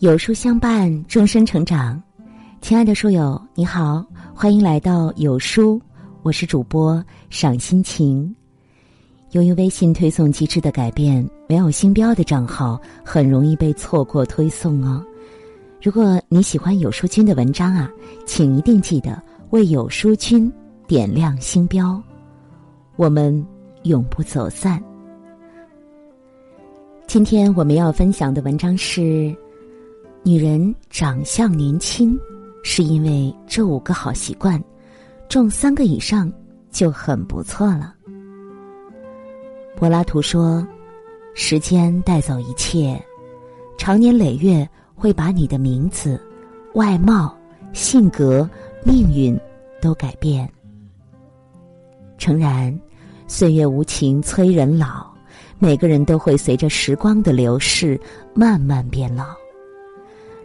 有书相伴，终身成长。亲爱的书友，你好，欢迎来到有书，我是主播赏心情。由于微信推送机制的改变，没有星标的账号很容易被错过推送哦。如果你喜欢有书君的文章啊，请一定记得为有书君点亮星标，我们永不走散。今天我们要分享的文章是。女人长相年轻，是因为这五个好习惯，中三个以上就很不错了。柏拉图说：“时间带走一切，长年累月会把你的名字、外貌、性格、命运都改变。”诚然，岁月无情催人老，每个人都会随着时光的流逝慢慢变老。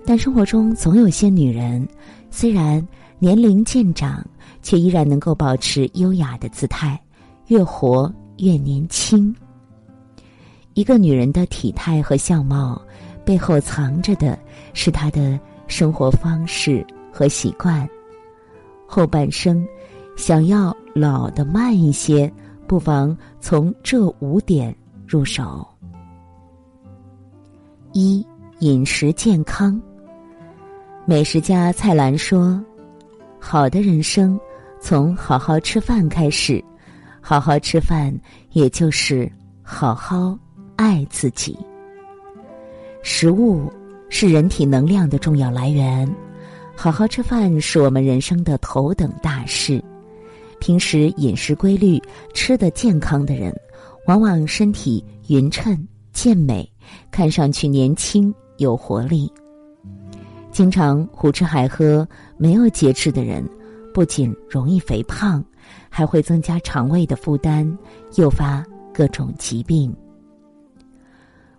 但生活中总有些女人，虽然年龄渐长，却依然能够保持优雅的姿态，越活越年轻。一个女人的体态和相貌，背后藏着的是她的生活方式和习惯。后半生，想要老的慢一些，不妨从这五点入手：一、饮食健康。美食家蔡澜说：“好的人生，从好好吃饭开始。好好吃饭，也就是好好爱自己。食物是人体能量的重要来源，好好吃饭是我们人生的头等大事。平时饮食规律、吃的健康的人，往往身体匀称、健美，看上去年轻有活力。”经常胡吃海喝、没有节制的人，不仅容易肥胖，还会增加肠胃的负担，诱发各种疾病。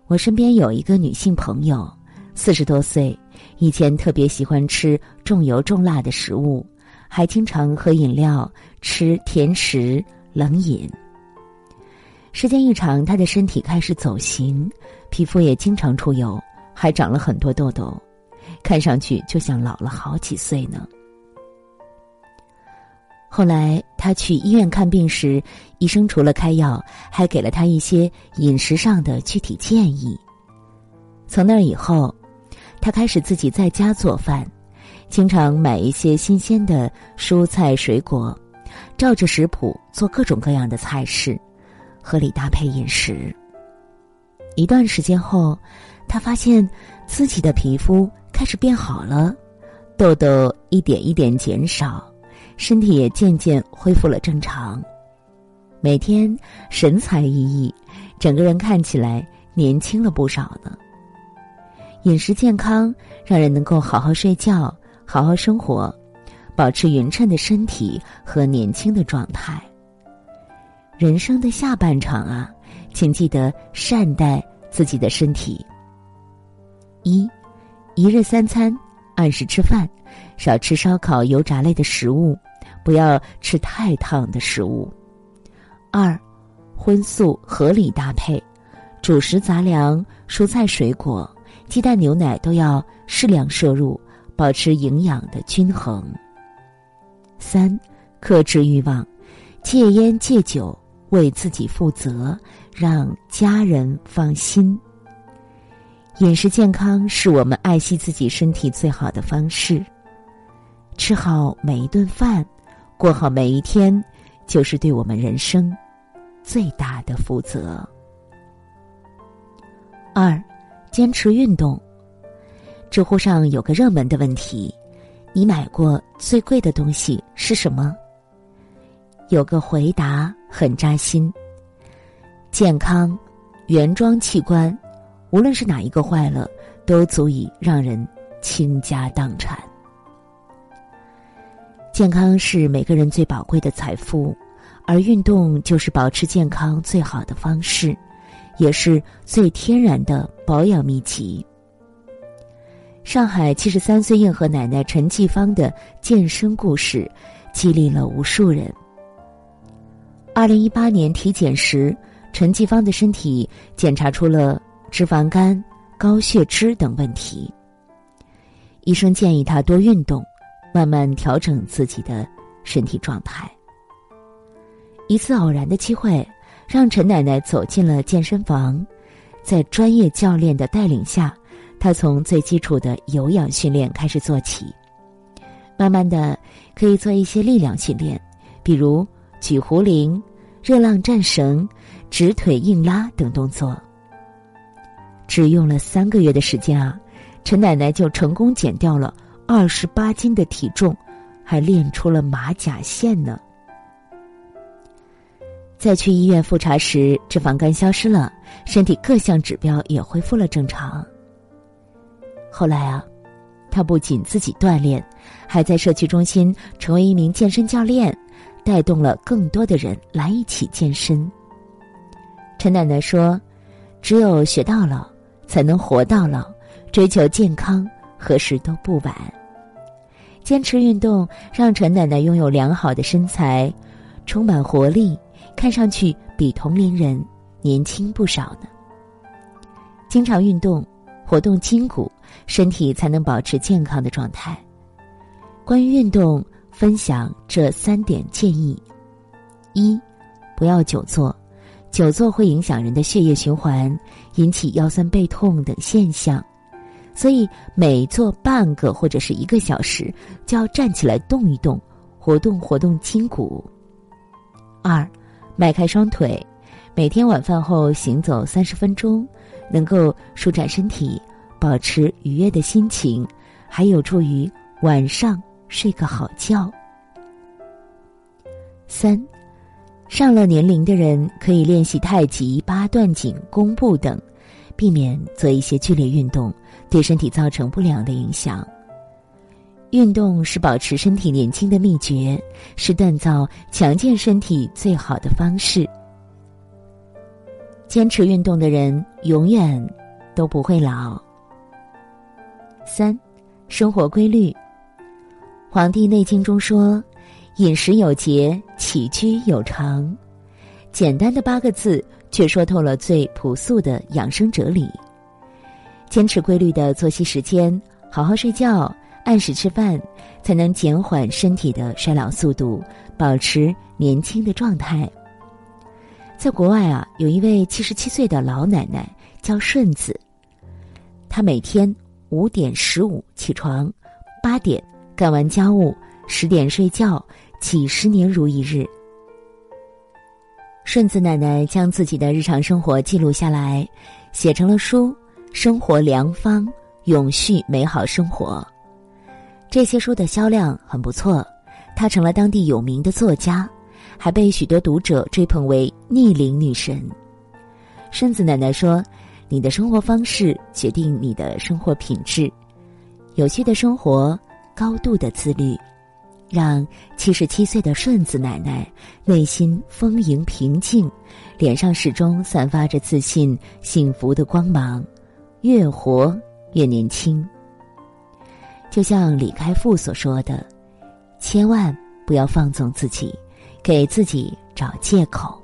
我身边有一个女性朋友，四十多岁，以前特别喜欢吃重油重辣的食物，还经常喝饮料、吃甜食、冷饮。时间一长，她的身体开始走形，皮肤也经常出油，还长了很多痘痘。看上去就像老了好几岁呢。后来他去医院看病时，医生除了开药，还给了他一些饮食上的具体建议。从那以后，他开始自己在家做饭，经常买一些新鲜的蔬菜水果，照着食谱做各种各样的菜式，合理搭配饮食。一段时间后，他发现自己的皮肤。开始变好了，痘痘一点一点减少，身体也渐渐恢复了正常，每天神采奕奕，整个人看起来年轻了不少呢。饮食健康，让人能够好好睡觉、好好生活，保持匀称的身体和年轻的状态。人生的下半场啊，请记得善待自己的身体。一。一日三餐，按时吃饭，少吃烧烤、油炸类的食物，不要吃太烫的食物。二，荤素合理搭配，主食杂粮、蔬菜水果、鸡蛋、牛奶都要适量摄入，保持营养的均衡。三，克制欲望，戒烟戒酒，为自己负责，让家人放心。饮食健康是我们爱惜自己身体最好的方式。吃好每一顿饭，过好每一天，就是对我们人生最大的负责。二，坚持运动。知乎上有个热门的问题：你买过最贵的东西是什么？有个回答很扎心：健康，原装器官。无论是哪一个坏了，都足以让人倾家荡产。健康是每个人最宝贵的财富，而运动就是保持健康最好的方式，也是最天然的保养秘籍。上海七十三岁硬核奶奶陈继芳的健身故事，激励了无数人。二零一八年体检时，陈继芳的身体检查出了。脂肪肝、高血脂等问题，医生建议他多运动，慢慢调整自己的身体状态。一次偶然的机会，让陈奶奶走进了健身房，在专业教练的带领下，她从最基础的有氧训练开始做起，慢慢的可以做一些力量训练，比如举壶铃、热浪战绳、直腿硬拉等动作。只用了三个月的时间啊，陈奶奶就成功减掉了二十八斤的体重，还练出了马甲线呢。在去医院复查时，脂肪肝消失了，身体各项指标也恢复了正常。后来啊，他不仅自己锻炼，还在社区中心成为一名健身教练，带动了更多的人来一起健身。陈奶奶说：“只有学到了，才能活到老。追求健康，何时都不晚。”坚持运动，让陈奶奶拥有良好的身材，充满活力。看上去比同龄人年轻不少呢。经常运动，活动筋骨，身体才能保持健康的状态。关于运动，分享这三点建议：一，不要久坐，久坐会影响人的血液循环，引起腰酸背痛等现象，所以每坐半个或者是一个小时，就要站起来动一动，活动活动筋骨。二。迈开双腿，每天晚饭后行走三十分钟，能够舒展身体，保持愉悦的心情，还有助于晚上睡个好觉。三，上了年龄的人可以练习太极、八段锦、弓步等，避免做一些剧烈运动，对身体造成不良的影响。运动是保持身体年轻的秘诀，是锻造强健身体最好的方式。坚持运动的人永远都不会老。三，生活规律。《黄帝内经》中说：“饮食有节，起居有常。”简单的八个字，却说透了最朴素的养生哲理。坚持规律的作息时间，好好睡觉。按时吃饭，才能减缓身体的衰老速度，保持年轻的状态。在国外啊，有一位七十七岁的老奶奶叫顺子，她每天五点十五起床，八点干完家务，十点睡觉，几十年如一日。顺子奶奶将自己的日常生活记录下来，写成了书《生活良方》，永续美好生活。这些书的销量很不错，她成了当地有名的作家，还被许多读者追捧为逆龄女神。顺子奶奶说：“你的生活方式决定你的生活品质，有趣的生活，高度的自律，让七十七岁的顺子奶奶内心丰盈平静，脸上始终散发着自信、幸福的光芒，越活越年轻。”就像李开复所说的：“千万不要放纵自己，给自己找借口，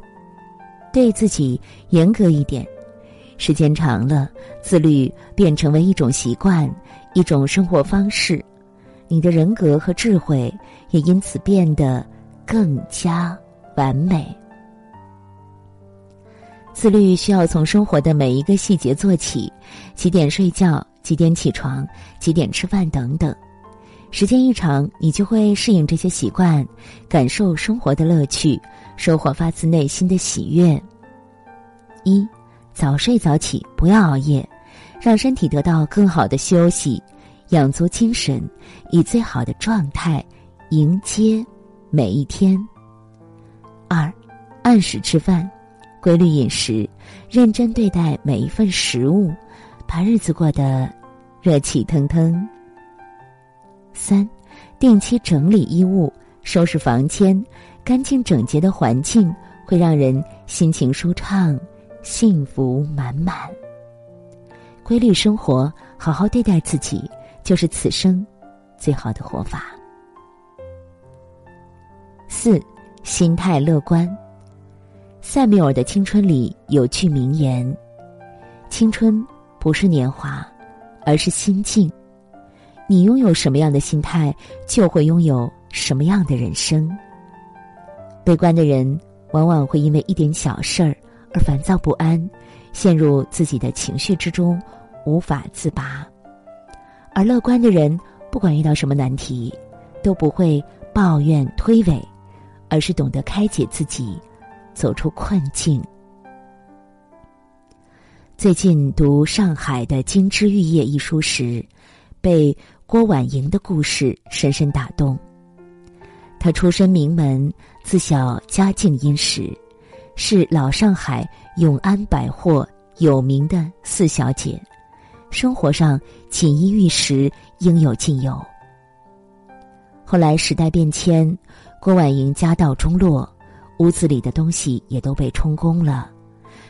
对自己严格一点。时间长了，自律变成为一种习惯，一种生活方式，你的人格和智慧也因此变得更加完美。自律需要从生活的每一个细节做起，几点睡觉。”几点起床，几点吃饭等等，时间一长，你就会适应这些习惯，感受生活的乐趣，收获发自内心的喜悦。一，早睡早起，不要熬夜，让身体得到更好的休息，养足精神，以最好的状态迎接每一天。二，按时吃饭，规律饮食，认真对待每一份食物。把日子过得热气腾腾。三，定期整理衣物，收拾房间，干净整洁的环境会让人心情舒畅，幸福满满。规律生活，好好对待自己，就是此生最好的活法。四，心态乐观。塞缪尔的青春里有句名言：青春。不是年华，而是心境。你拥有什么样的心态，就会拥有什么样的人生。悲观的人往往会因为一点小事儿而烦躁不安，陷入自己的情绪之中，无法自拔；而乐观的人，不管遇到什么难题，都不会抱怨推诿，而是懂得开解自己，走出困境。最近读《上海的金枝玉叶》一书时，被郭婉莹的故事深深打动。她出身名门，自小家境殷实，是老上海永安百货有名的四小姐，生活上锦衣玉食，应有尽有。后来时代变迁，郭婉莹家道中落，屋子里的东西也都被充公了。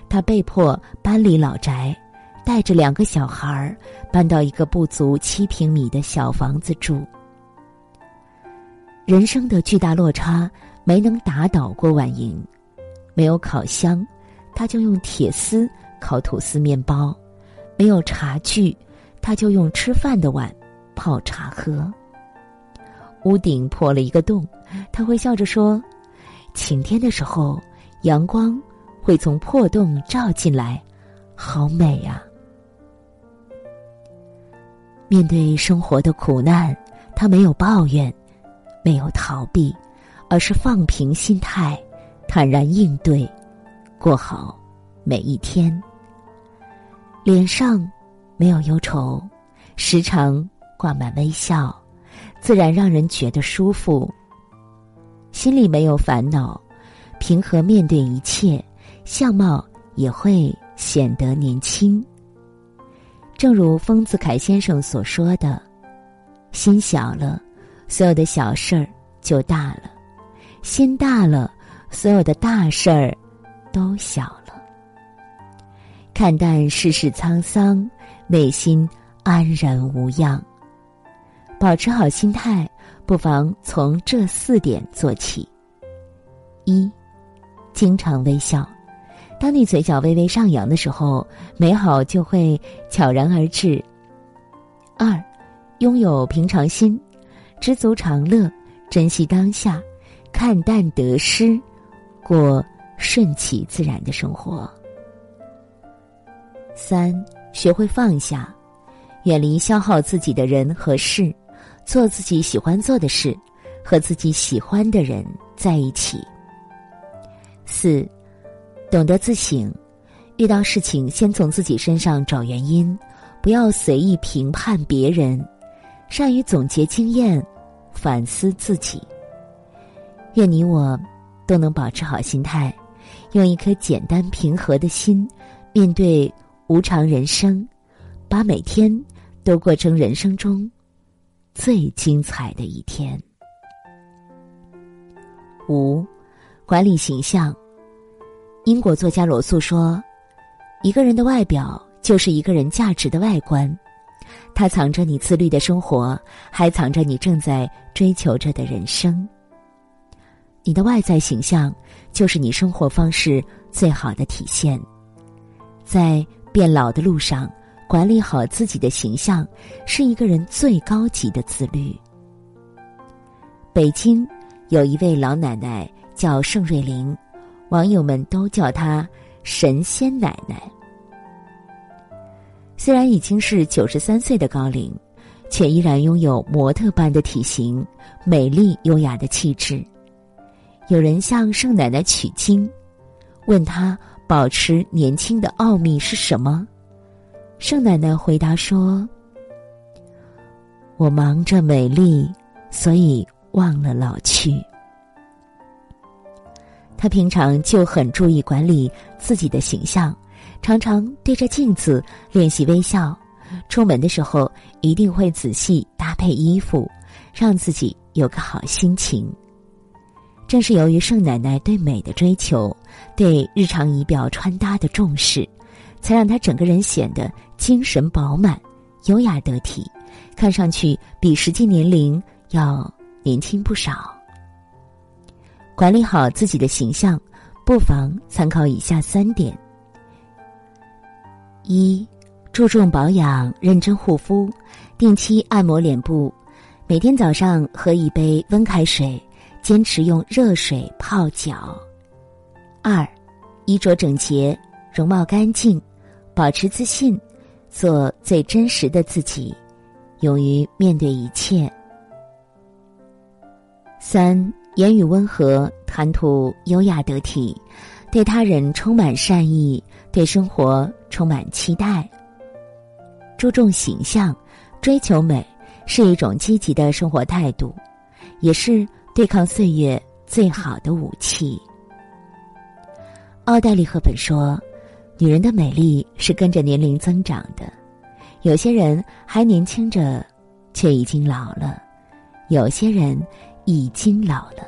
她被迫搬离老宅，带着两个小孩儿搬到一个不足七平米的小房子住。人生的巨大落差没能打倒郭婉莹，没有烤箱，她就用铁丝烤吐司面包；没有茶具，他就用吃饭的碗泡茶喝。屋顶破了一个洞，他会笑着说：“晴天的时候，阳光。”会从破洞照进来，好美啊！面对生活的苦难，他没有抱怨，没有逃避，而是放平心态，坦然应对，过好每一天。脸上没有忧愁，时常挂满微笑，自然让人觉得舒服。心里没有烦恼，平和面对一切。相貌也会显得年轻。正如丰子恺先生所说的：“心小了，所有的小事儿就大了；心大了，所有的大事儿都小了。”看淡世事沧桑，内心安然无恙。保持好心态，不妨从这四点做起：一，经常微笑。当你嘴角微微上扬的时候，美好就会悄然而至。二，拥有平常心，知足常乐，珍惜当下，看淡得失，过顺其自然的生活。三，学会放下，远离消耗自己的人和事，做自己喜欢做的事，和自己喜欢的人在一起。四。懂得自省，遇到事情先从自己身上找原因，不要随意评判别人，善于总结经验，反思自己。愿你我都能保持好心态，用一颗简单平和的心面对无常人生，把每天都过成人生中最精彩的一天。五，管理形象。英国作家罗素说：“一个人的外表就是一个人价值的外观，它藏着你自律的生活，还藏着你正在追求着的人生。你的外在形象就是你生活方式最好的体现。在变老的路上，管理好自己的形象，是一个人最高级的自律。”北京有一位老奶奶叫盛瑞玲。网友们都叫她神仙奶奶。虽然已经是九十三岁的高龄，却依然拥有模特般的体型、美丽优雅的气质。有人向盛奶奶取经，问她保持年轻的奥秘是什么？盛奶奶回答说：“我忙着美丽，所以忘了老去。”他平常就很注意管理自己的形象，常常对着镜子练习微笑。出门的时候一定会仔细搭配衣服，让自己有个好心情。正是由于盛奶奶对美的追求，对日常仪表穿搭的重视，才让她整个人显得精神饱满、优雅得体，看上去比实际年龄要年轻不少。管理好自己的形象，不妨参考以下三点：一、注重保养，认真护肤，定期按摩脸部，每天早上喝一杯温开水，坚持用热水泡脚。二，衣着整洁，容貌干净，保持自信，做最真实的自己，勇于面对一切。三，言语温和，谈吐优雅得体。对他人充满善意，对生活充满期待。注重形象，追求美，是一种积极的生活态度，也是对抗岁月最好的武器。奥黛丽·赫本说：“女人的美丽是跟着年龄增长的，有些人还年轻着，却已经老了；有些人已经老了，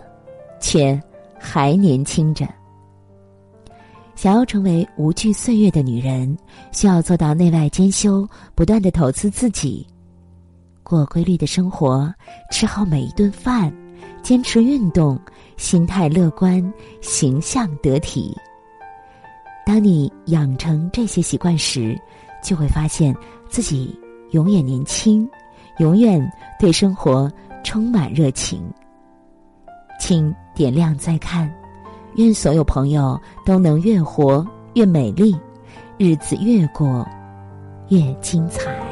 却还年轻着。”想要成为无惧岁月的女人，需要做到内外兼修，不断的投资自己，过规律的生活，吃好每一顿饭，坚持运动，心态乐观，形象得体。当你养成这些习惯时，就会发现自己永远年轻，永远对生活充满热情。请点亮再看。愿所有朋友都能越活越美丽，日子越过越精彩。